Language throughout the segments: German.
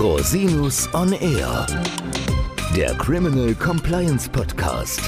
Rosinus on Air, der Criminal Compliance Podcast.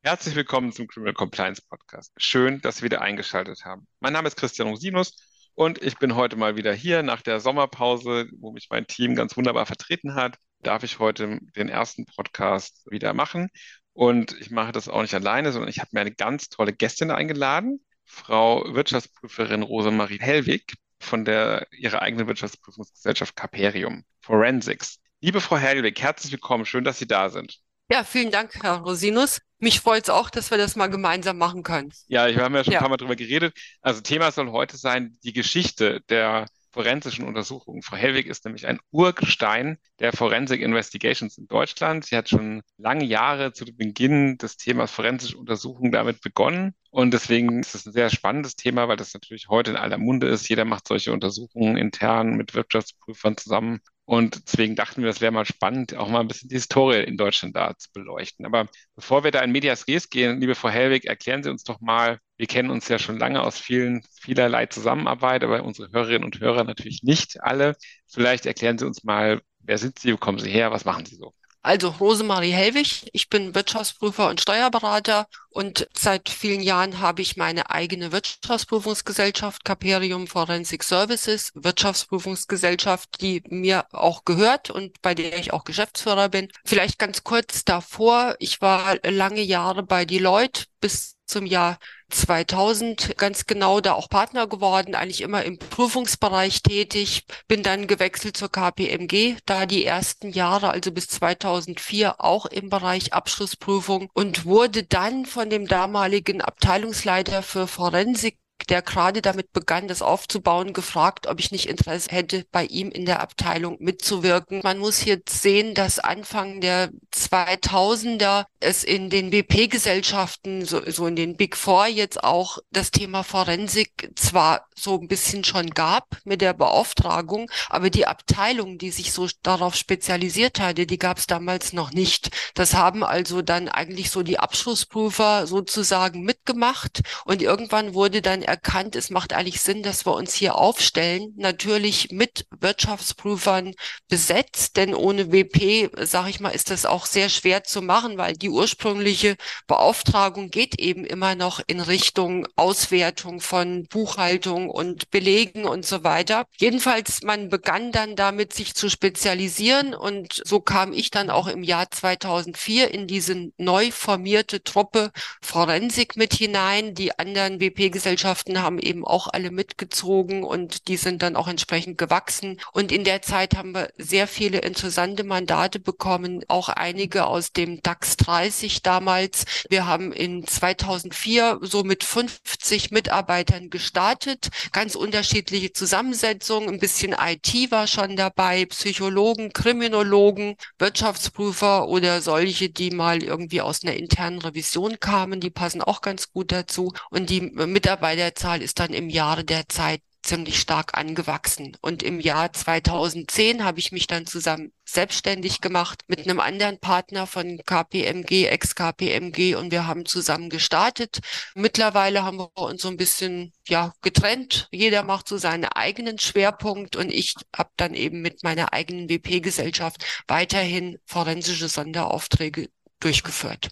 Herzlich willkommen zum Criminal Compliance Podcast. Schön, dass Sie wieder eingeschaltet haben. Mein Name ist Christian Rosinus und ich bin heute mal wieder hier nach der Sommerpause, wo mich mein Team ganz wunderbar vertreten hat. Darf ich heute den ersten Podcast wieder machen. Und ich mache das auch nicht alleine, sondern ich habe mir eine ganz tolle Gästin eingeladen. Frau Wirtschaftsprüferin Rosemarie Hellwig von der ihrer eigenen Wirtschaftsprüfungsgesellschaft Caperium Forensics. Liebe Frau Hellwig, herzlich willkommen. Schön, dass Sie da sind. Ja, vielen Dank, Herr Rosinus. Mich freut es auch, dass wir das mal gemeinsam machen können. Ja, wir haben ja schon ja. ein paar Mal drüber geredet. Also Thema soll heute sein, die Geschichte der forensischen Untersuchungen. Frau Hellwig ist nämlich ein Urgestein der Forensic Investigations in Deutschland. Sie hat schon lange Jahre zu Beginn des Themas forensische Untersuchungen damit begonnen. Und deswegen ist es ein sehr spannendes Thema, weil das natürlich heute in aller Munde ist. Jeder macht solche Untersuchungen intern mit Wirtschaftsprüfern zusammen. Und deswegen dachten wir, das wäre mal spannend, auch mal ein bisschen die Historie in Deutschland da zu beleuchten. Aber bevor wir da in Medias Res gehen, liebe Frau Hellwig, erklären Sie uns doch mal, wir kennen uns ja schon lange aus vielen, vielerlei Zusammenarbeit, aber unsere Hörerinnen und Hörer natürlich nicht alle. Vielleicht erklären Sie uns mal, wer sind Sie, wo kommen Sie her, was machen Sie so? Also Rosemarie Hellwig, ich bin Wirtschaftsprüfer und Steuerberater und seit vielen Jahren habe ich meine eigene Wirtschaftsprüfungsgesellschaft Caperium Forensic Services, Wirtschaftsprüfungsgesellschaft, die mir auch gehört und bei der ich auch Geschäftsführer bin. Vielleicht ganz kurz davor, ich war lange Jahre bei Deloitte bis zum Jahr 2000 ganz genau da auch Partner geworden, eigentlich immer im Prüfungsbereich tätig, bin dann gewechselt zur KPMG, da die ersten Jahre, also bis 2004 auch im Bereich Abschlussprüfung und wurde dann von dem damaligen Abteilungsleiter für Forensik der gerade damit begann, das aufzubauen, gefragt, ob ich nicht Interesse hätte, bei ihm in der Abteilung mitzuwirken. Man muss jetzt sehen, dass Anfang der 2000er es in den BP-Gesellschaften, so, so in den Big Four jetzt auch das Thema Forensik zwar so ein bisschen schon gab mit der Beauftragung, aber die Abteilung, die sich so darauf spezialisiert hatte, die gab es damals noch nicht. Das haben also dann eigentlich so die Abschlussprüfer sozusagen mitgemacht und irgendwann wurde dann erkannt, es macht eigentlich Sinn, dass wir uns hier aufstellen, natürlich mit Wirtschaftsprüfern besetzt, denn ohne WP, sage ich mal, ist das auch sehr schwer zu machen, weil die ursprüngliche Beauftragung geht eben immer noch in Richtung Auswertung von Buchhaltung und Belegen und so weiter. Jedenfalls, man begann dann damit, sich zu spezialisieren und so kam ich dann auch im Jahr 2004 in diese neu formierte Truppe Forensik mit hinein. Die anderen WP-Gesellschaften Gesellschaften haben eben auch alle mitgezogen und die sind dann auch entsprechend gewachsen. Und in der Zeit haben wir sehr viele interessante Mandate bekommen, auch einige aus dem DAX 30 damals. Wir haben in 2004 so mit 50 Mitarbeitern gestartet, ganz unterschiedliche Zusammensetzungen, ein bisschen IT war schon dabei, Psychologen, Kriminologen, Wirtschaftsprüfer oder solche, die mal irgendwie aus einer internen Revision kamen, die passen auch ganz gut dazu. Und die Mitarbeiter Zahl ist dann im Jahre der Zeit ziemlich stark angewachsen. Und im Jahr 2010 habe ich mich dann zusammen selbstständig gemacht mit einem anderen Partner von KPMG, ex-KPMG und wir haben zusammen gestartet. Mittlerweile haben wir uns so ein bisschen ja getrennt. Jeder macht so seinen eigenen Schwerpunkt und ich habe dann eben mit meiner eigenen WP-Gesellschaft weiterhin forensische Sonderaufträge durchgeführt.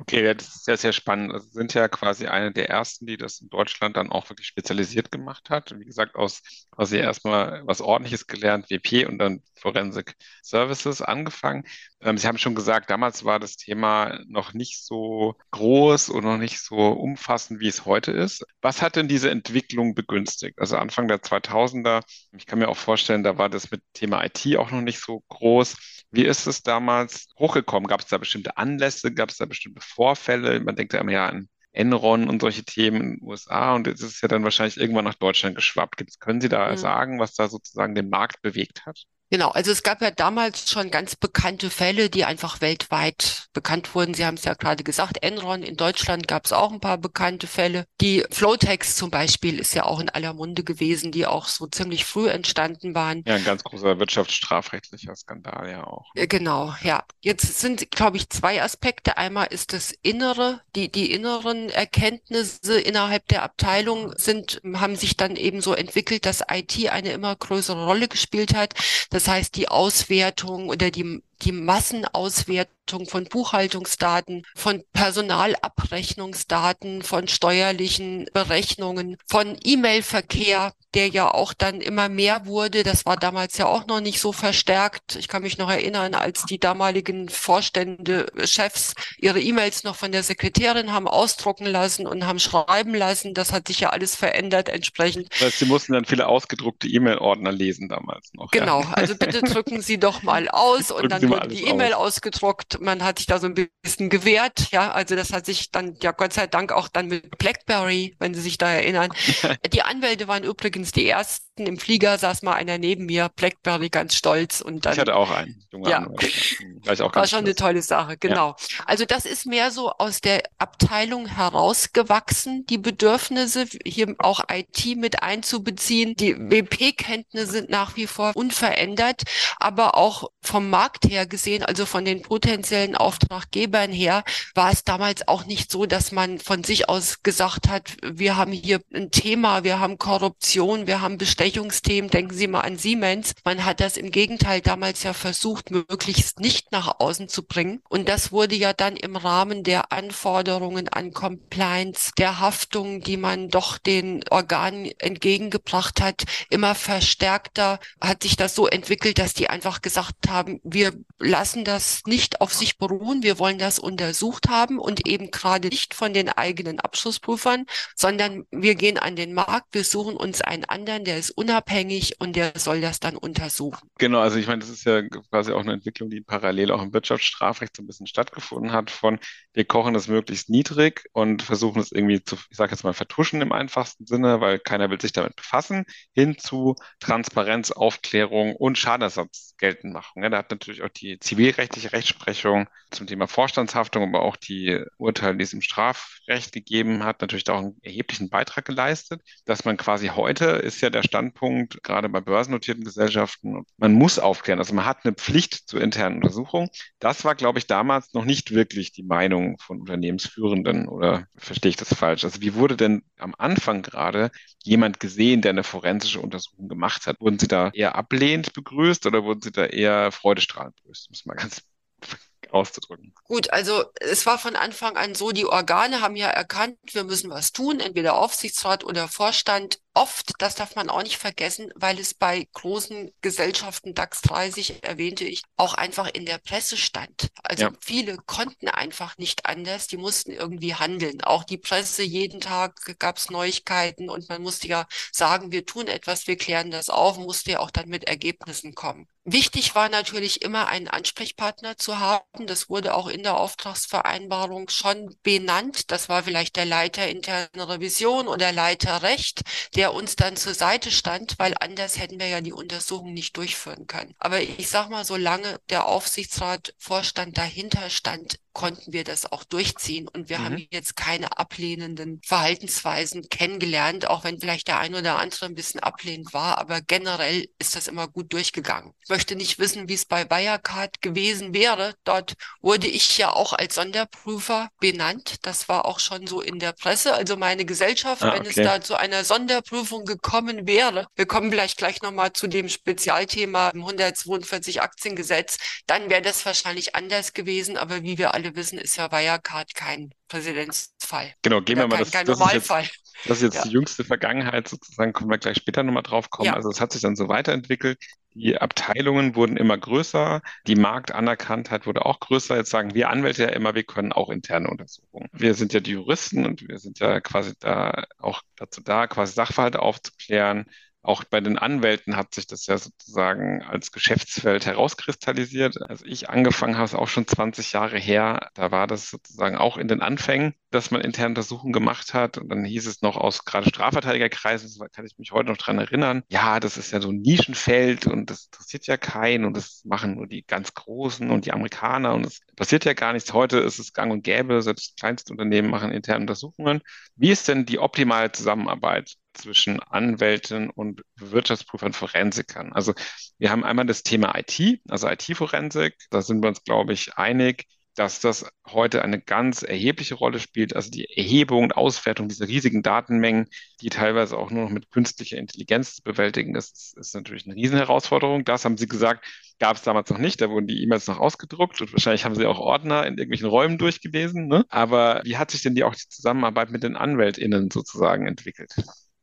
Okay, ja, das ist sehr, sehr spannend. Also sind ja quasi eine der ersten, die das in Deutschland dann auch wirklich spezialisiert gemacht hat. Wie gesagt, aus quasi erstmal was Ordentliches gelernt, WP und dann Forensic Services angefangen. Ähm, Sie haben schon gesagt, damals war das Thema noch nicht so groß und noch nicht so umfassend, wie es heute ist. Was hat denn diese Entwicklung begünstigt? Also Anfang der 2000er, ich kann mir auch vorstellen, da war das mit Thema IT auch noch nicht so groß. Wie ist es damals hochgekommen? Gab es da bestimmte Anlässe? Gab es da bestimmte Vorfälle? Man denkt ja immer ja an Enron und solche Themen in den USA und jetzt ist es ja dann wahrscheinlich irgendwann nach Deutschland geschwappt. Können Sie da mhm. sagen, was da sozusagen den Markt bewegt hat? Genau, also es gab ja damals schon ganz bekannte Fälle, die einfach weltweit bekannt wurden. Sie haben es ja gerade gesagt, Enron in Deutschland gab es auch ein paar bekannte Fälle. Die Flowtex zum Beispiel ist ja auch in aller Munde gewesen, die auch so ziemlich früh entstanden waren. Ja, ein ganz großer wirtschaftsstrafrechtlicher Skandal ja auch. Ne? Genau, ja. Jetzt sind, glaube ich, zwei Aspekte. Einmal ist das Innere, die, die inneren Erkenntnisse innerhalb der Abteilung sind, haben sich dann eben so entwickelt, dass IT eine immer größere Rolle gespielt hat. Das heißt, die Auswertung oder die die Massenauswertung von Buchhaltungsdaten, von Personalabrechnungsdaten, von steuerlichen Berechnungen, von E-Mail-Verkehr, der ja auch dann immer mehr wurde. Das war damals ja auch noch nicht so verstärkt. Ich kann mich noch erinnern, als die damaligen Vorstände, Chefs ihre E-Mails noch von der Sekretärin haben ausdrucken lassen und haben schreiben lassen. Das hat sich ja alles verändert entsprechend. Das heißt, sie mussten dann viele ausgedruckte E-Mail-Ordner lesen damals noch. Genau. Ja. Also bitte drücken Sie doch mal aus und dann wurde die E-Mail aus. ausgedruckt. Man hat sich da so ein bisschen gewehrt. Ja, also das hat sich dann ja Gott sei Dank auch dann mit BlackBerry, wenn Sie sich da erinnern. die Anwälte waren übrigens die ersten. Im Flieger saß mal einer neben mir, BlackBerry ganz stolz und dann. Ich hatte auch einen. Ja, auch war schon eine tolle Sache. Genau. Ja. Also das ist mehr so aus der Abteilung herausgewachsen, die Bedürfnisse hier auch IT mit einzubeziehen. Die WP-Kenntnisse sind nach wie vor unverändert, aber auch vom Markt her gesehen, also von den potenziellen Auftraggebern her, war es damals auch nicht so, dass man von sich aus gesagt hat, wir haben hier ein Thema, wir haben Korruption, wir haben Bestechungsthemen, denken Sie mal an Siemens. Man hat das im Gegenteil damals ja versucht, möglichst nicht nach außen zu bringen. Und das wurde ja dann im Rahmen der Anforderungen an Compliance, der Haftung, die man doch den Organen entgegengebracht hat, immer verstärkter, hat sich das so entwickelt, dass die einfach gesagt haben, wir lassen das nicht auf sich beruhen. Wir wollen das untersucht haben und eben gerade nicht von den eigenen Abschlussprüfern, sondern wir gehen an den Markt, wir suchen uns einen anderen, der ist unabhängig und der soll das dann untersuchen. Genau, also ich meine, das ist ja quasi auch eine Entwicklung, die parallel auch im Wirtschaftsstrafrecht so ein bisschen stattgefunden hat von wir kochen das möglichst niedrig und versuchen es irgendwie zu, ich sage jetzt mal, vertuschen im einfachsten Sinne, weil keiner will sich damit befassen, hin zu Transparenz, Aufklärung und Schadenersatz geltend machen. Ja, da hat natürlich auch die zivilrechtliche Rechtsprechung zum Thema Vorstandshaftung, aber auch die Urteile, die es im Strafrecht gegeben hat, natürlich da auch einen erheblichen Beitrag geleistet. Dass man quasi heute ist ja der Standpunkt, gerade bei börsennotierten Gesellschaften, man muss aufklären. Also man hat eine Pflicht zur internen Untersuchung. Das war, glaube ich, damals noch nicht wirklich die Meinung von Unternehmensführenden oder verstehe ich das falsch? Also wie wurde denn am Anfang gerade jemand gesehen, der eine forensische Untersuchung gemacht hat? Wurden Sie da eher ablehnend begrüßt oder wurden Sie da eher freudestrahlend begrüßt? Muss man ganz auszudrücken. Gut, also es war von Anfang an so, die Organe haben ja erkannt, wir müssen was tun, entweder Aufsichtsrat oder Vorstand oft, das darf man auch nicht vergessen, weil es bei großen Gesellschaften DAX 30 erwähnte ich, auch einfach in der Presse stand. Also ja. viele konnten einfach nicht anders, die mussten irgendwie handeln. Auch die Presse, jeden Tag gab es Neuigkeiten und man musste ja sagen, wir tun etwas, wir klären das auf, musste ja auch dann mit Ergebnissen kommen. Wichtig war natürlich immer einen Ansprechpartner zu haben. Das wurde auch in der Auftragsvereinbarung schon benannt. Das war vielleicht der Leiter interne Revision oder Leiter Recht, der der uns dann zur Seite stand, weil anders hätten wir ja die Untersuchung nicht durchführen können. Aber ich sag mal, solange der Aufsichtsrat Vorstand dahinter stand, konnten wir das auch durchziehen. Und wir mhm. haben jetzt keine ablehnenden Verhaltensweisen kennengelernt, auch wenn vielleicht der ein oder andere ein bisschen ablehnend war. Aber generell ist das immer gut durchgegangen. Ich möchte nicht wissen, wie es bei Wirecard gewesen wäre. Dort wurde ich ja auch als Sonderprüfer benannt. Das war auch schon so in der Presse. Also meine Gesellschaft, ah, okay. wenn es da zu einer Sonderprüfung gekommen wäre, wir kommen vielleicht gleich nochmal zu dem Spezialthema 142 Aktiengesetz, dann wäre das wahrscheinlich anders gewesen. Aber wie wir alle alle wissen, ist ja Wirecard kein Präzedenzfall. Genau, gehen wir mal, kein, das, kein das Normalfall. Ist jetzt, das ist jetzt ja. die jüngste Vergangenheit sozusagen, kommen wir gleich später nochmal drauf kommen. Ja. Also es hat sich dann so weiterentwickelt. Die Abteilungen wurden immer größer, die Marktanerkanntheit wurde auch größer. Jetzt sagen wir Anwälte ja immer, wir können auch interne Untersuchungen. Wir sind ja die Juristen und wir sind ja quasi da auch dazu da, quasi Sachverhalte aufzuklären Auch bei den Anwälten hat sich das ja sozusagen als Geschäftsfeld herauskristallisiert. Als ich angefangen habe, ist auch schon 20 Jahre her, da war das sozusagen auch in den Anfängen, dass man interne Untersuchungen gemacht hat. Und dann hieß es noch aus gerade Strafverteidigerkreisen, so kann ich mich heute noch dran erinnern, ja, das ist ja so ein Nischenfeld und das interessiert ja keinen und das machen nur die ganz Großen und die Amerikaner und es passiert ja gar nichts. Heute ist es gang und gäbe, selbst Kleinstunternehmen machen interne Untersuchungen. Wie ist denn die optimale Zusammenarbeit zwischen Anwälten und Wirtschaftsprüfern, Forensikern. Also wir haben einmal das Thema IT, also IT-Forensik. Da sind wir uns, glaube ich, einig, dass das heute eine ganz erhebliche Rolle spielt. Also die Erhebung und Auswertung dieser riesigen Datenmengen, die teilweise auch nur noch mit künstlicher Intelligenz zu bewältigen, das ist, ist natürlich eine Riesenherausforderung. Das haben Sie gesagt, gab es damals noch nicht. Da wurden die E-Mails noch ausgedruckt und wahrscheinlich haben Sie auch Ordner in irgendwelchen Räumen durchgelesen. Ne? Aber wie hat sich denn die auch die Zusammenarbeit mit den AnwältInnen sozusagen entwickelt?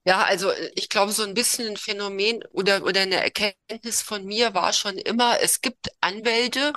Ja, also äh, ich glaube, so ein bisschen ein Phänomen oder, oder eine Erkenntnis von mir war schon immer, es gibt Anwälte,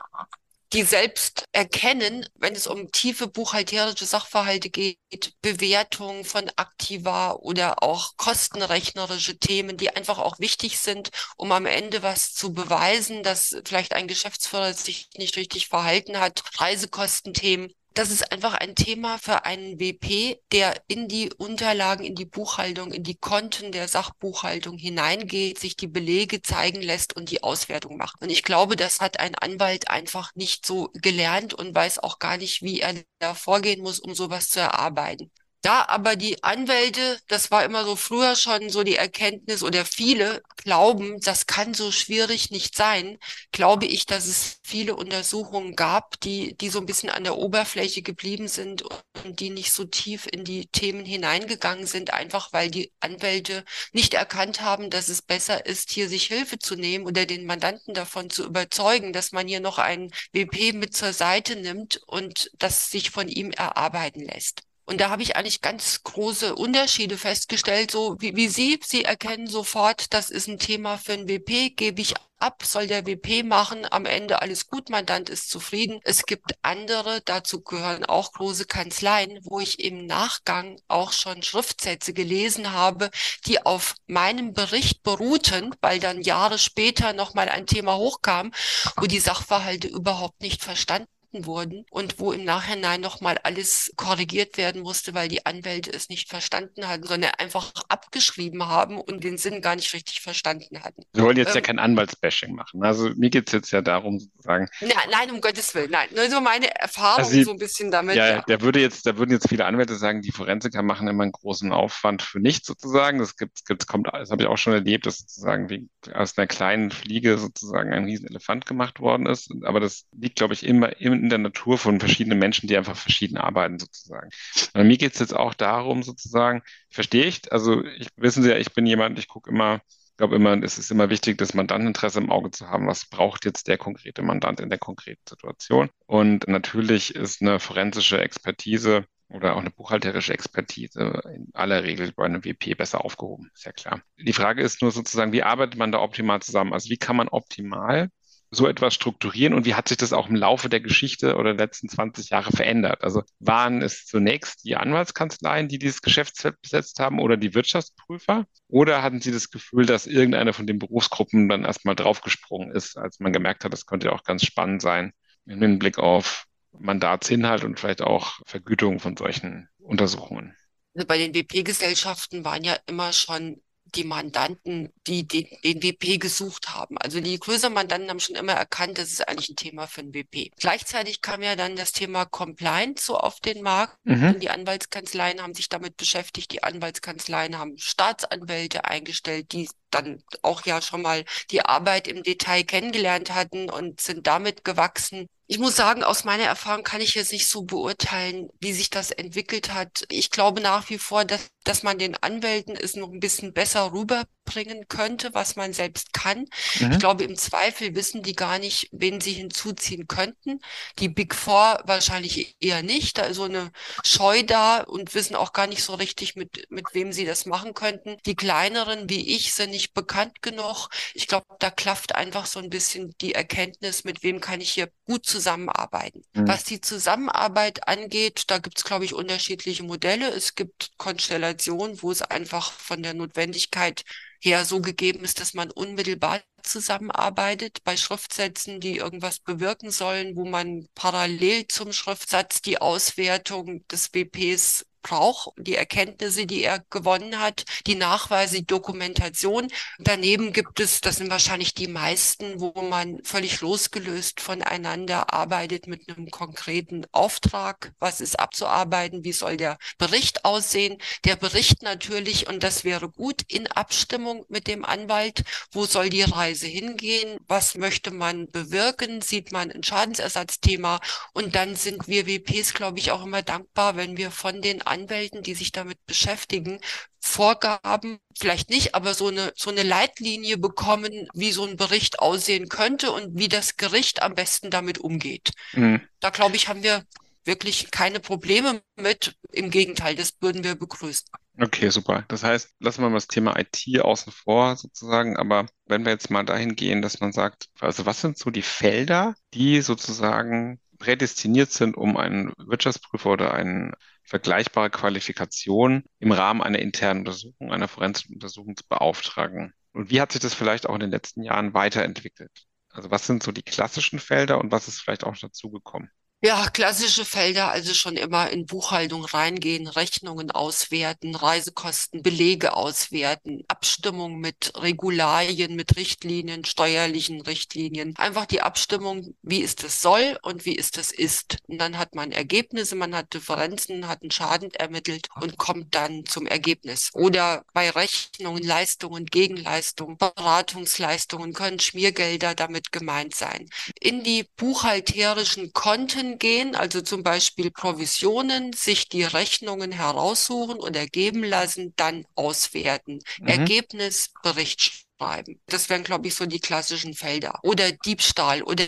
die selbst erkennen, wenn es um tiefe buchhalterische Sachverhalte geht, Bewertung von Aktiva oder auch kostenrechnerische Themen, die einfach auch wichtig sind, um am Ende was zu beweisen, dass vielleicht ein Geschäftsführer sich nicht richtig verhalten hat, Reisekostenthemen das ist einfach ein Thema für einen WP, der in die Unterlagen, in die Buchhaltung, in die Konten der Sachbuchhaltung hineingeht, sich die Belege zeigen lässt und die Auswertung macht. Und ich glaube, das hat ein Anwalt einfach nicht so gelernt und weiß auch gar nicht, wie er da vorgehen muss, um sowas zu erarbeiten. Da aber die Anwälte, das war immer so früher schon so die Erkenntnis oder viele glauben, das kann so schwierig nicht sein, glaube ich, dass es viele Untersuchungen gab, die, die so ein bisschen an der Oberfläche geblieben sind und die nicht so tief in die Themen hineingegangen sind, einfach weil die Anwälte nicht erkannt haben, dass es besser ist, hier sich Hilfe zu nehmen oder den Mandanten davon zu überzeugen, dass man hier noch einen WP mit zur Seite nimmt und das sich von ihm erarbeiten lässt. Und da habe ich eigentlich ganz große Unterschiede festgestellt, so wie, wie Sie, Sie erkennen sofort, das ist ein Thema für ein WP, gebe ich ab, soll der WP machen, am Ende alles gut, Mandant ist zufrieden. Es gibt andere, dazu gehören auch große Kanzleien, wo ich im Nachgang auch schon Schriftsätze gelesen habe, die auf meinem Bericht beruhten, weil dann Jahre später nochmal ein Thema hochkam, wo die Sachverhalte überhaupt nicht verstanden wurden und wo im Nachhinein nochmal alles korrigiert werden musste, weil die Anwälte es nicht verstanden hatten, sondern einfach abgeschrieben haben und den Sinn gar nicht richtig verstanden hatten. Wir wollen jetzt ähm, ja kein Anwaltsbashing machen. Also mir geht es jetzt ja darum, sozusagen. Na, nein, um Gottes Willen, nein. Nur so meine Erfahrung also die, so ein bisschen damit. Ja, ja, der würde jetzt, da würden jetzt viele Anwälte sagen, die Forensiker machen immer einen großen Aufwand für nichts sozusagen. Das gibt, gibt kommt, das habe ich auch schon erlebt, dass sozusagen wie aus einer kleinen Fliege sozusagen ein Riesenelefant gemacht worden ist. Aber das liegt, glaube ich, immer im in der Natur von verschiedenen Menschen, die einfach verschieden arbeiten sozusagen. Und mir geht es jetzt auch darum sozusagen, verstehe ich, also ich, wissen Sie ja, ich bin jemand, ich gucke immer, ich glaube immer, es ist immer wichtig, das Mandanteninteresse im Auge zu haben. Was braucht jetzt der konkrete Mandant in der konkreten Situation? Und natürlich ist eine forensische Expertise oder auch eine buchhalterische Expertise in aller Regel bei einem WP besser aufgehoben, ist ja klar. Die Frage ist nur sozusagen, wie arbeitet man da optimal zusammen? Also wie kann man optimal so etwas strukturieren und wie hat sich das auch im Laufe der Geschichte oder der letzten 20 Jahre verändert? Also waren es zunächst die Anwaltskanzleien, die dieses Geschäftsfeld besetzt haben oder die Wirtschaftsprüfer? Oder hatten Sie das Gefühl, dass irgendeine von den Berufsgruppen dann erstmal draufgesprungen ist, als man gemerkt hat, das könnte auch ganz spannend sein im Hinblick auf Mandatsinhalt und vielleicht auch Vergütung von solchen Untersuchungen? Also bei den WP-Gesellschaften waren ja immer schon die Mandanten, die den, den WP gesucht haben. Also die größeren Mandanten haben schon immer erkannt, das ist eigentlich ein Thema für ein WP. Gleichzeitig kam ja dann das Thema Compliance so auf den Markt. Mhm. Die Anwaltskanzleien haben sich damit beschäftigt. Die Anwaltskanzleien haben Staatsanwälte eingestellt, die dann auch ja schon mal die Arbeit im Detail kennengelernt hatten und sind damit gewachsen. Ich muss sagen, aus meiner Erfahrung kann ich jetzt nicht so beurteilen, wie sich das entwickelt hat. Ich glaube nach wie vor, dass, dass man den Anwälten es noch ein bisschen besser rüberbringen könnte, was man selbst kann. Mhm. Ich glaube, im Zweifel wissen die gar nicht, wen sie hinzuziehen könnten. Die Big Four wahrscheinlich eher nicht. Da ist so eine Scheu da und wissen auch gar nicht so richtig, mit, mit wem sie das machen könnten. Die kleineren wie ich sind nicht bekannt genug. Ich glaube, da klafft einfach so ein bisschen die Erkenntnis, mit wem kann ich hier gut zusammenarbeiten. Mhm. Was die Zusammenarbeit angeht, da gibt es, glaube ich, unterschiedliche Modelle. Es gibt Konstellationen, wo es einfach von der Notwendigkeit her so gegeben ist, dass man unmittelbar zusammenarbeitet bei Schriftsätzen, die irgendwas bewirken sollen, wo man parallel zum Schriftsatz die Auswertung des WPs braucht, die Erkenntnisse, die er gewonnen hat, die Nachweise, die Dokumentation. Daneben gibt es, das sind wahrscheinlich die meisten, wo man völlig losgelöst voneinander arbeitet mit einem konkreten Auftrag. Was ist abzuarbeiten? Wie soll der Bericht aussehen? Der Bericht natürlich, und das wäre gut, in Abstimmung mit dem Anwalt. Wo soll die Reise hingehen? Was möchte man bewirken? Sieht man ein Schadensersatzthema? Und dann sind wir WPs, glaube ich, auch immer dankbar, wenn wir von den Anwälten, die sich damit beschäftigen, Vorgaben, vielleicht nicht, aber so eine, so eine Leitlinie bekommen, wie so ein Bericht aussehen könnte und wie das Gericht am besten damit umgeht. Mhm. Da glaube ich, haben wir wirklich keine Probleme mit. Im Gegenteil, das würden wir begrüßen. Okay, super. Das heißt, lassen wir mal das Thema IT außen vor sozusagen, aber wenn wir jetzt mal dahin gehen, dass man sagt, also was sind so die Felder, die sozusagen prädestiniert sind, um einen Wirtschaftsprüfer oder einen vergleichbare Qualifikation im Rahmen einer internen Untersuchung, einer forensischen Untersuchung zu beauftragen. Und wie hat sich das vielleicht auch in den letzten Jahren weiterentwickelt? Also was sind so die klassischen Felder und was ist vielleicht auch dazugekommen? Ja, klassische Felder, also schon immer in Buchhaltung reingehen, Rechnungen auswerten, Reisekosten, Belege auswerten, Abstimmung mit Regularien, mit Richtlinien, steuerlichen Richtlinien. Einfach die Abstimmung, wie ist es soll und wie ist es ist. Und dann hat man Ergebnisse, man hat Differenzen, hat einen Schaden ermittelt und kommt dann zum Ergebnis. Oder bei Rechnungen, Leistungen, Gegenleistungen, Beratungsleistungen können Schmiergelder damit gemeint sein. In die buchhalterischen Konten gehen, also zum Beispiel Provisionen, sich die Rechnungen heraussuchen und ergeben lassen, dann auswerten. Mhm. Ergebnis, Bericht schreiben. Das wären, glaube ich, so die klassischen Felder. Oder Diebstahl oder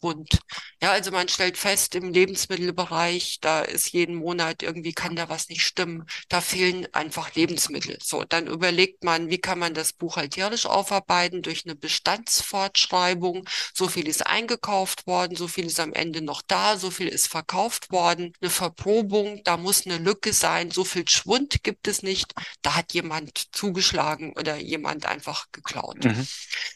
Inventurschwund. Ja, also man stellt fest, im Lebensmittelbereich, da ist jeden Monat irgendwie kann da was nicht stimmen. Da fehlen einfach Lebensmittel. So, dann überlegt man, wie kann man das buchhalterisch aufarbeiten durch eine Bestandsfortschreibung. So viel ist eingekauft worden, so viel ist am Ende noch da, so viel ist verkauft worden. Eine Verprobung, da muss eine Lücke sein. So viel Schwund gibt es nicht. Da hat jemand zugeschlagen oder jemand jemand einfach geklaut. Mhm.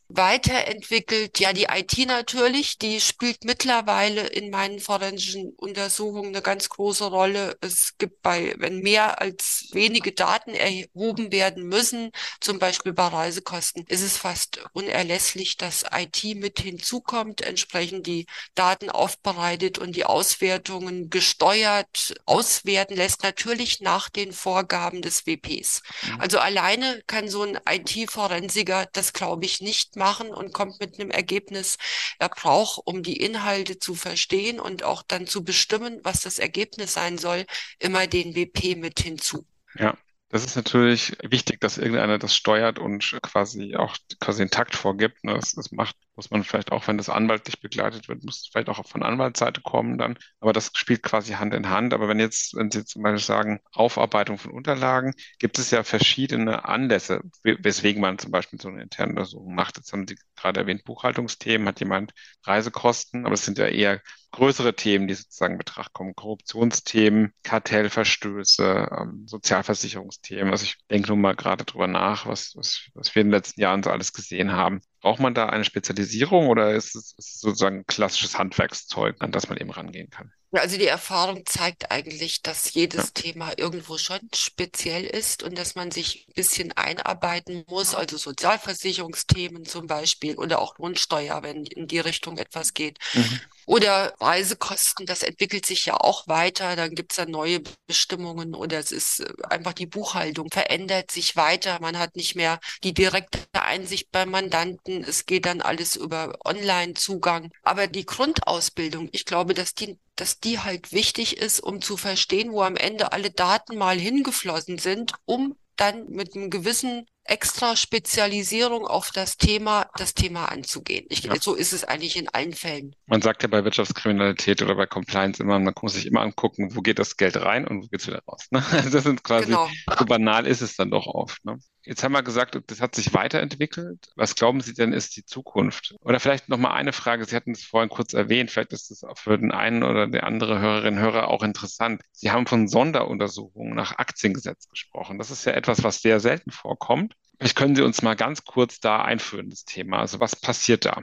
Weiterentwickelt, ja, die IT natürlich, die spielt mittlerweile in meinen forensischen Untersuchungen eine ganz große Rolle. Es gibt bei, wenn mehr als wenige Daten erhoben werden müssen, zum Beispiel bei Reisekosten, ist es fast unerlässlich, dass IT mit hinzukommt, entsprechend die Daten aufbereitet und die Auswertungen gesteuert auswerten lässt, natürlich nach den Vorgaben des WPs. Mhm. Also alleine kann so ein IT Forensiker das, glaube ich, nicht machen und kommt mit einem Ergebnis. Er braucht, um die Inhalte zu verstehen und auch dann zu bestimmen, was das Ergebnis sein soll, immer den WP mit hinzu. Ja. Das ist natürlich wichtig, dass irgendeiner das steuert und quasi auch quasi den Takt vorgibt. Ne? Das, das macht, muss man vielleicht auch, wenn das anwaltlich begleitet wird, muss vielleicht auch von Anwaltsseite kommen dann. Aber das spielt quasi Hand in Hand. Aber wenn jetzt, wenn Sie zum Beispiel sagen, Aufarbeitung von Unterlagen, gibt es ja verschiedene Anlässe, weswegen man zum Beispiel so eine interne Untersuchung macht. Jetzt haben Sie gerade erwähnt, Buchhaltungsthemen, hat jemand Reisekosten, aber es sind ja eher größere Themen, die sozusagen in Betracht kommen. Korruptionsthemen, Kartellverstöße, ähm, Sozialversicherungsthemen. Also ich denke nur mal gerade drüber nach, was, was, was wir in den letzten Jahren so alles gesehen haben. Braucht man da eine Spezialisierung oder ist es, sozusagen klassisches Handwerkszeug, an das man eben rangehen kann? Also die Erfahrung zeigt eigentlich, dass jedes ja. Thema irgendwo schon speziell ist und dass man sich ein bisschen einarbeiten muss, also Sozialversicherungsthemen zum Beispiel oder auch Lohnsteuer, wenn in die Richtung etwas geht. Mhm. Oder Reisekosten, das entwickelt sich ja auch weiter. Dann gibt's da neue Bestimmungen oder es ist äh, einfach die Buchhaltung verändert sich weiter. Man hat nicht mehr die direkte Einsicht beim Mandanten. Es geht dann alles über Online-Zugang. Aber die Grundausbildung, ich glaube, dass die dass die halt wichtig ist, um zu verstehen, wo am Ende alle Daten mal hingeflossen sind, um dann mit einem gewissen extra Spezialisierung auf das Thema, das Thema anzugehen. Ich, ja. So ist es eigentlich in allen Fällen. Man sagt ja bei Wirtschaftskriminalität oder bei Compliance immer, man muss sich immer angucken, wo geht das Geld rein und wo geht es wieder raus. Ne? Also das sind quasi, genau. so banal ist es dann doch oft. Ne? Jetzt haben wir gesagt, das hat sich weiterentwickelt. Was glauben Sie denn ist die Zukunft? Oder vielleicht noch mal eine Frage. Sie hatten es vorhin kurz erwähnt. Vielleicht ist es für den einen oder die andere Hörerin Hörer auch interessant. Sie haben von Sonderuntersuchungen nach Aktiengesetz gesprochen. Das ist ja etwas, was sehr selten vorkommt. Vielleicht können Sie uns mal ganz kurz da einführen, das Thema. Also was passiert da?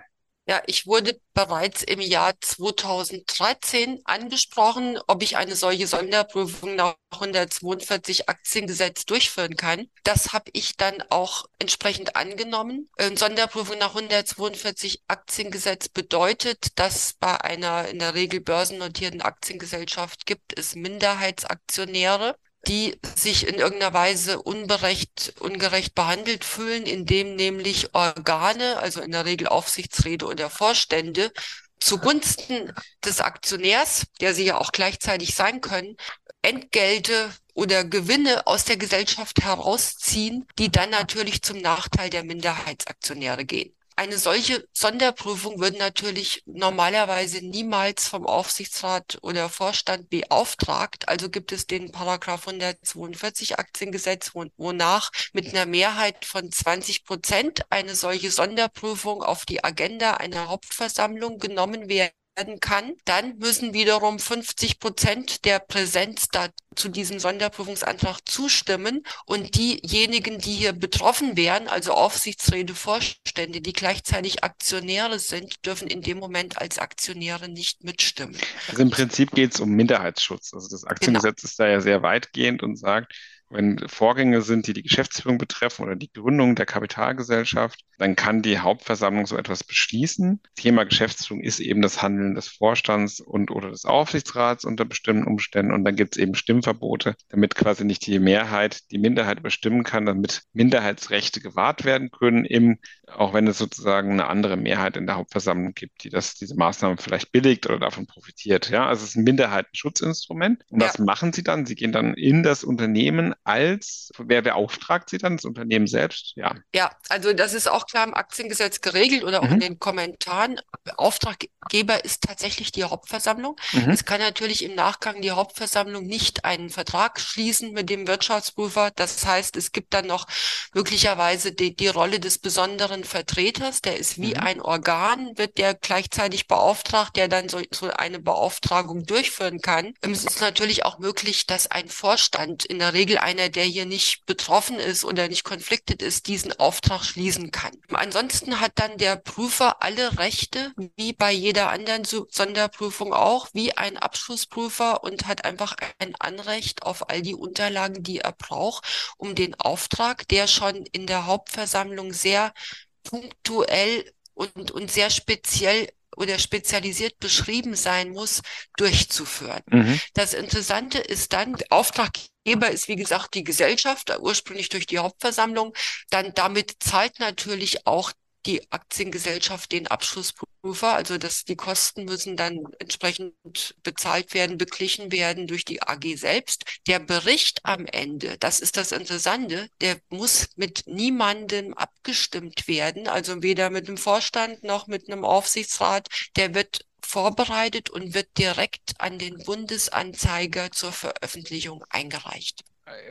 Ja, ich wurde bereits im Jahr 2013 angesprochen, ob ich eine solche Sonderprüfung nach 142 Aktiengesetz durchführen kann. Das habe ich dann auch entsprechend angenommen. Sonderprüfung nach 142 Aktiengesetz bedeutet, dass bei einer in der Regel börsennotierten Aktiengesellschaft gibt es Minderheitsaktionäre die sich in irgendeiner Weise unberecht, ungerecht behandelt fühlen, indem nämlich Organe, also in der Regel Aufsichtsräte oder Vorstände, zugunsten des Aktionärs, der sie ja auch gleichzeitig sein können, Entgelte oder Gewinne aus der Gesellschaft herausziehen, die dann natürlich zum Nachteil der Minderheitsaktionäre gehen. Eine solche Sonderprüfung wird natürlich normalerweise niemals vom Aufsichtsrat oder Vorstand beauftragt. Also gibt es den Paragraph 142 Aktiengesetz, wonach mit einer Mehrheit von 20 Prozent eine solche Sonderprüfung auf die Agenda einer Hauptversammlung genommen werden werden kann, dann müssen wiederum 50 Prozent der Präsenz da zu diesem Sonderprüfungsantrag zustimmen und diejenigen, die hier betroffen wären, also Aufsichtsräte, Vorstände, die gleichzeitig Aktionäre sind, dürfen in dem Moment als Aktionäre nicht mitstimmen. Also im Prinzip geht es um Minderheitsschutz. Also das Aktiengesetz genau. ist da ja sehr weitgehend und sagt, wenn Vorgänge sind, die die Geschäftsführung betreffen oder die Gründung der Kapitalgesellschaft, dann kann die Hauptversammlung so etwas beschließen. Thema Geschäftsführung ist eben das Handeln des Vorstands und oder des Aufsichtsrats unter bestimmten Umständen. Und dann gibt es eben Stimmverbote, damit quasi nicht die Mehrheit die Minderheit bestimmen kann, damit Minderheitsrechte gewahrt werden können, im, auch wenn es sozusagen eine andere Mehrheit in der Hauptversammlung gibt, die das, diese Maßnahme vielleicht billigt oder davon profitiert. Ja, also es ist ein Minderheitenschutzinstrument. Und ja. was machen sie dann? Sie gehen dann in das Unternehmen als, wer beauftragt sie dann? Das Unternehmen selbst? Ja. Ja, also das ist auch klar im Aktiengesetz geregelt oder auch mhm. in den Kommentaren. Auftraggeber ist tatsächlich die Hauptversammlung. Mhm. Es kann natürlich im Nachgang die Hauptversammlung nicht einen Vertrag schließen mit dem Wirtschaftsprüfer. Das heißt, es gibt dann noch möglicherweise die, die Rolle des besonderen Vertreters. Der ist wie mhm. ein Organ, wird der gleichzeitig beauftragt, der dann so, so eine Beauftragung durchführen kann. Es ist natürlich auch möglich, dass ein Vorstand in der Regel einer, der hier nicht betroffen ist oder nicht konfliktet ist, diesen Auftrag schließen kann. Ansonsten hat dann der Prüfer alle Rechte, wie bei jeder anderen Sonderprüfung auch, wie ein Abschlussprüfer und hat einfach ein Anrecht auf all die Unterlagen, die er braucht, um den Auftrag, der schon in der Hauptversammlung sehr punktuell und, und sehr speziell oder spezialisiert beschrieben sein muss, durchzuführen. Mhm. Das Interessante ist dann, Auftraggeber ist wie gesagt die Gesellschaft, ursprünglich durch die Hauptversammlung. Dann damit zahlt natürlich auch die Aktiengesellschaft den Abschlussprüfer. Also dass die Kosten müssen dann entsprechend bezahlt werden, beglichen werden durch die AG selbst. Der Bericht am Ende, das ist das Interessante, der muss mit niemandem abgestimmt werden, also weder mit dem Vorstand noch mit einem Aufsichtsrat. Der wird vorbereitet und wird direkt an den Bundesanzeiger zur Veröffentlichung eingereicht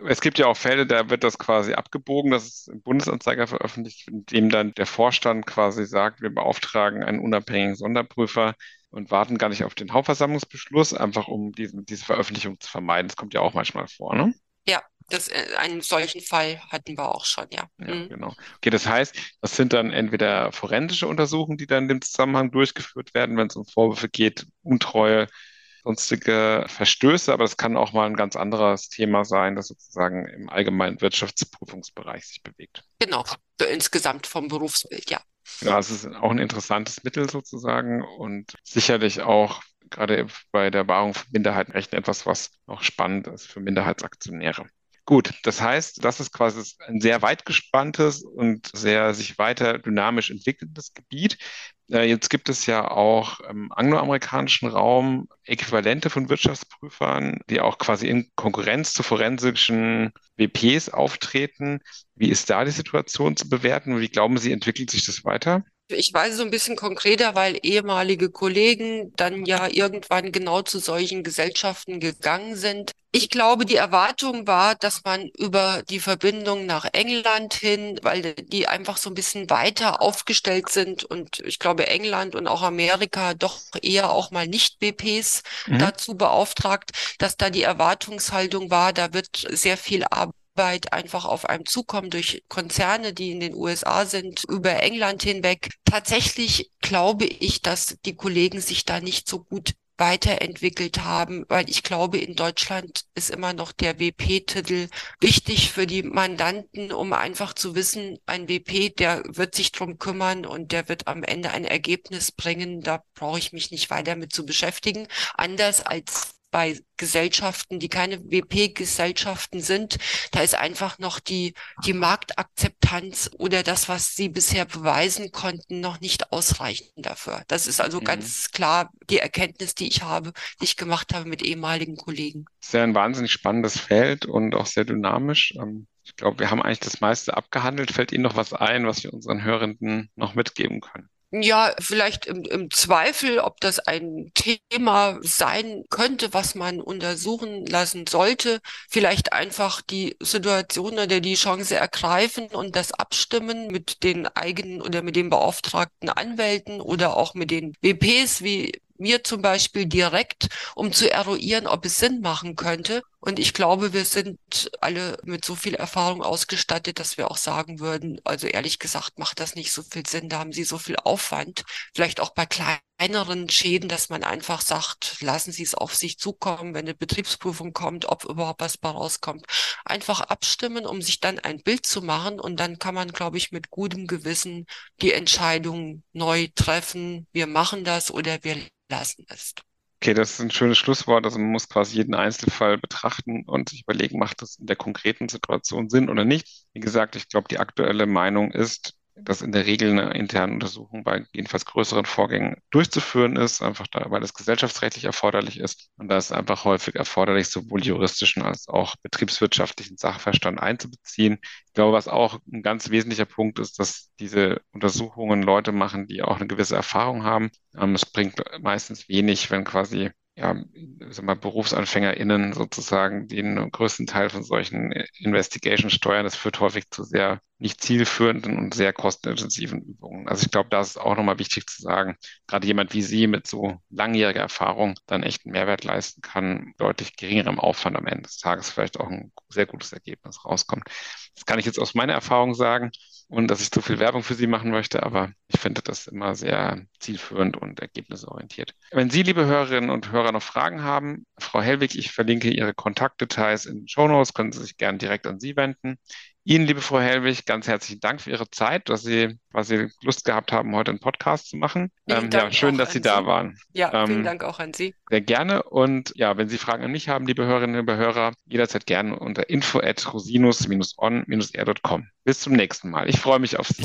es gibt ja auch Fälle, da wird das quasi abgebogen, das ist im Bundesanzeiger veröffentlicht, in dem dann der Vorstand quasi sagt, wir beauftragen einen unabhängigen Sonderprüfer und warten gar nicht auf den Hauptversammlungsbeschluss, einfach um diesen, diese Veröffentlichung zu vermeiden. Das kommt ja auch manchmal vor, ne? Ja, das, äh, einen solchen Fall hatten wir auch schon, ja. Ja, mhm. genau. Okay, das heißt, das sind dann entweder forensische Untersuchungen, die dann in dem Zusammenhang durchgeführt werden, wenn es um Vorwürfe geht, Untreue, sonstige Verstöße, aber es kann auch mal ein ganz anderes Thema sein, das sozusagen im allgemeinen Wirtschaftsprüfungsbereich sich bewegt. Genau, insgesamt vom Berufsbild, ja. Ja, es ist auch ein interessantes Mittel sozusagen und sicherlich auch gerade bei der Wahrung von Minderheitenrechten etwas, was auch spannend ist für Minderheitsaktionäre. Gut, das heißt, das ist quasi ein sehr weit gespanntes und sehr sich weiter dynamisch entwickelndes Gebiet. Äh, jetzt gibt es ja auch im angloamerikanischen Raum Äquivalente von Wirtschaftsprüfern, die auch quasi in Konkurrenz zu forensischen WPs auftreten. Wie ist da die Situation zu bewerten? Wie glauben Sie, entwickelt sich das weiter? Ich weiß so ein bisschen konkreter, weil ehemalige Kollegen dann ja irgendwann genau zu solchen Gesellschaften gegangen sind. Ich glaube, die Erwartung war, dass man über die Verbindung nach England hin, weil die einfach so ein bisschen weiter aufgestellt sind und ich glaube, England und auch Amerika doch eher auch mal nicht BPs mhm. dazu beauftragt, dass da die Erwartungshaltung war, da wird sehr viel Arbeit Arbeit einfach auf einem zukommen durch Konzerne, die in den USA sind, über England hinweg. Tatsächlich glaube ich, dass die Kollegen sich da nicht so gut weiterentwickelt haben, weil ich glaube, in Deutschland ist immer noch der WP-Titel wichtig für die Mandanten, um einfach zu wissen, ein WP, der wird sich drum kümmern und der wird am Ende ein Ergebnis bringen. Da brauche ich mich nicht weiter mit zu beschäftigen. Anders als bei Gesellschaften, die keine WP-Gesellschaften sind, da ist einfach noch die, die Marktakzeptanz oder das, was sie bisher beweisen konnten, noch nicht ausreichend dafür. Das ist also mhm. ganz klar die Erkenntnis, die ich habe, die ich gemacht habe mit ehemaligen Kollegen. Sehr ein wahnsinnig spannendes Feld und auch sehr dynamisch. Ähm, ich glaube, wir haben eigentlich das meiste abgehandelt. Fällt Ihnen noch was ein, was wir unseren Hörenden noch mitgeben können? Ja, vielleicht im, im Zweifel, ob das ein Thema sein könnte, was man untersuchen lassen sollte. Vielleicht einfach die Situation oder die Chance ergreifen und das abstimmen mit den eigenen oder mit den beauftragten Anwälten oder auch mit den WPs, wie mir zum Beispiel direkt, um zu eruieren, ob es Sinn machen könnte. Und ich glaube, wir sind alle mit so viel Erfahrung ausgestattet, dass wir auch sagen würden, also ehrlich gesagt, macht das nicht so viel Sinn, da haben Sie so viel Aufwand. Vielleicht auch bei kleineren Schäden, dass man einfach sagt, lassen Sie es auf sich zukommen, wenn eine Betriebsprüfung kommt, ob überhaupt was bei rauskommt. Einfach abstimmen, um sich dann ein Bild zu machen. Und dann kann man, glaube ich, mit gutem Gewissen die Entscheidung neu treffen. Wir machen das oder wir lassen ist. Okay, das ist ein schönes Schlusswort. Also man muss quasi jeden Einzelfall betrachten und sich überlegen, macht das in der konkreten Situation Sinn oder nicht. Wie gesagt, ich glaube, die aktuelle Meinung ist, dass in der Regel eine interne Untersuchung bei jedenfalls größeren Vorgängen durchzuführen ist, einfach da, weil es gesellschaftsrechtlich erforderlich ist. Und da ist einfach häufig erforderlich, sowohl juristischen als auch betriebswirtschaftlichen Sachverstand einzubeziehen. Ich glaube, was auch ein ganz wesentlicher Punkt ist, dass diese Untersuchungen Leute machen, die auch eine gewisse Erfahrung haben. Ähm, es bringt meistens wenig, wenn quasi ja, sag mal, BerufsanfängerInnen sozusagen den größten Teil von solchen Investigation steuern. Das führt häufig zu sehr nicht zielführenden und sehr kostenintensiven Übungen. Also ich glaube, da ist auch nochmal wichtig zu sagen, gerade jemand wie Sie mit so langjähriger Erfahrung dann echt einen Mehrwert leisten kann, deutlich geringerem Aufwand am Ende des Tages vielleicht auch ein sehr gutes Ergebnis rauskommt. Das kann ich jetzt aus meiner Erfahrung sagen und dass ich zu viel Werbung für Sie machen möchte, aber ich finde das immer sehr zielführend und ergebnisorientiert. Wenn Sie, liebe Hörerinnen und Hörer, noch Fragen haben, Frau Hellwig, ich verlinke Ihre Kontaktdetails in den Show Notes, können Sie sich gerne direkt an Sie wenden. Ihnen, liebe Frau Hellwig, ganz herzlichen Dank für Ihre Zeit, dass Sie quasi Lust gehabt haben, heute einen Podcast zu machen. Ähm, ja, schön, dass Sie da waren. Ja, ähm, vielen Dank auch an Sie. Sehr gerne. Und ja, wenn Sie Fragen an mich haben, liebe Hörerinnen und Hörer, jederzeit gerne unter info at rosinus-on-r.com. Bis zum nächsten Mal. Ich freue mich auf Sie.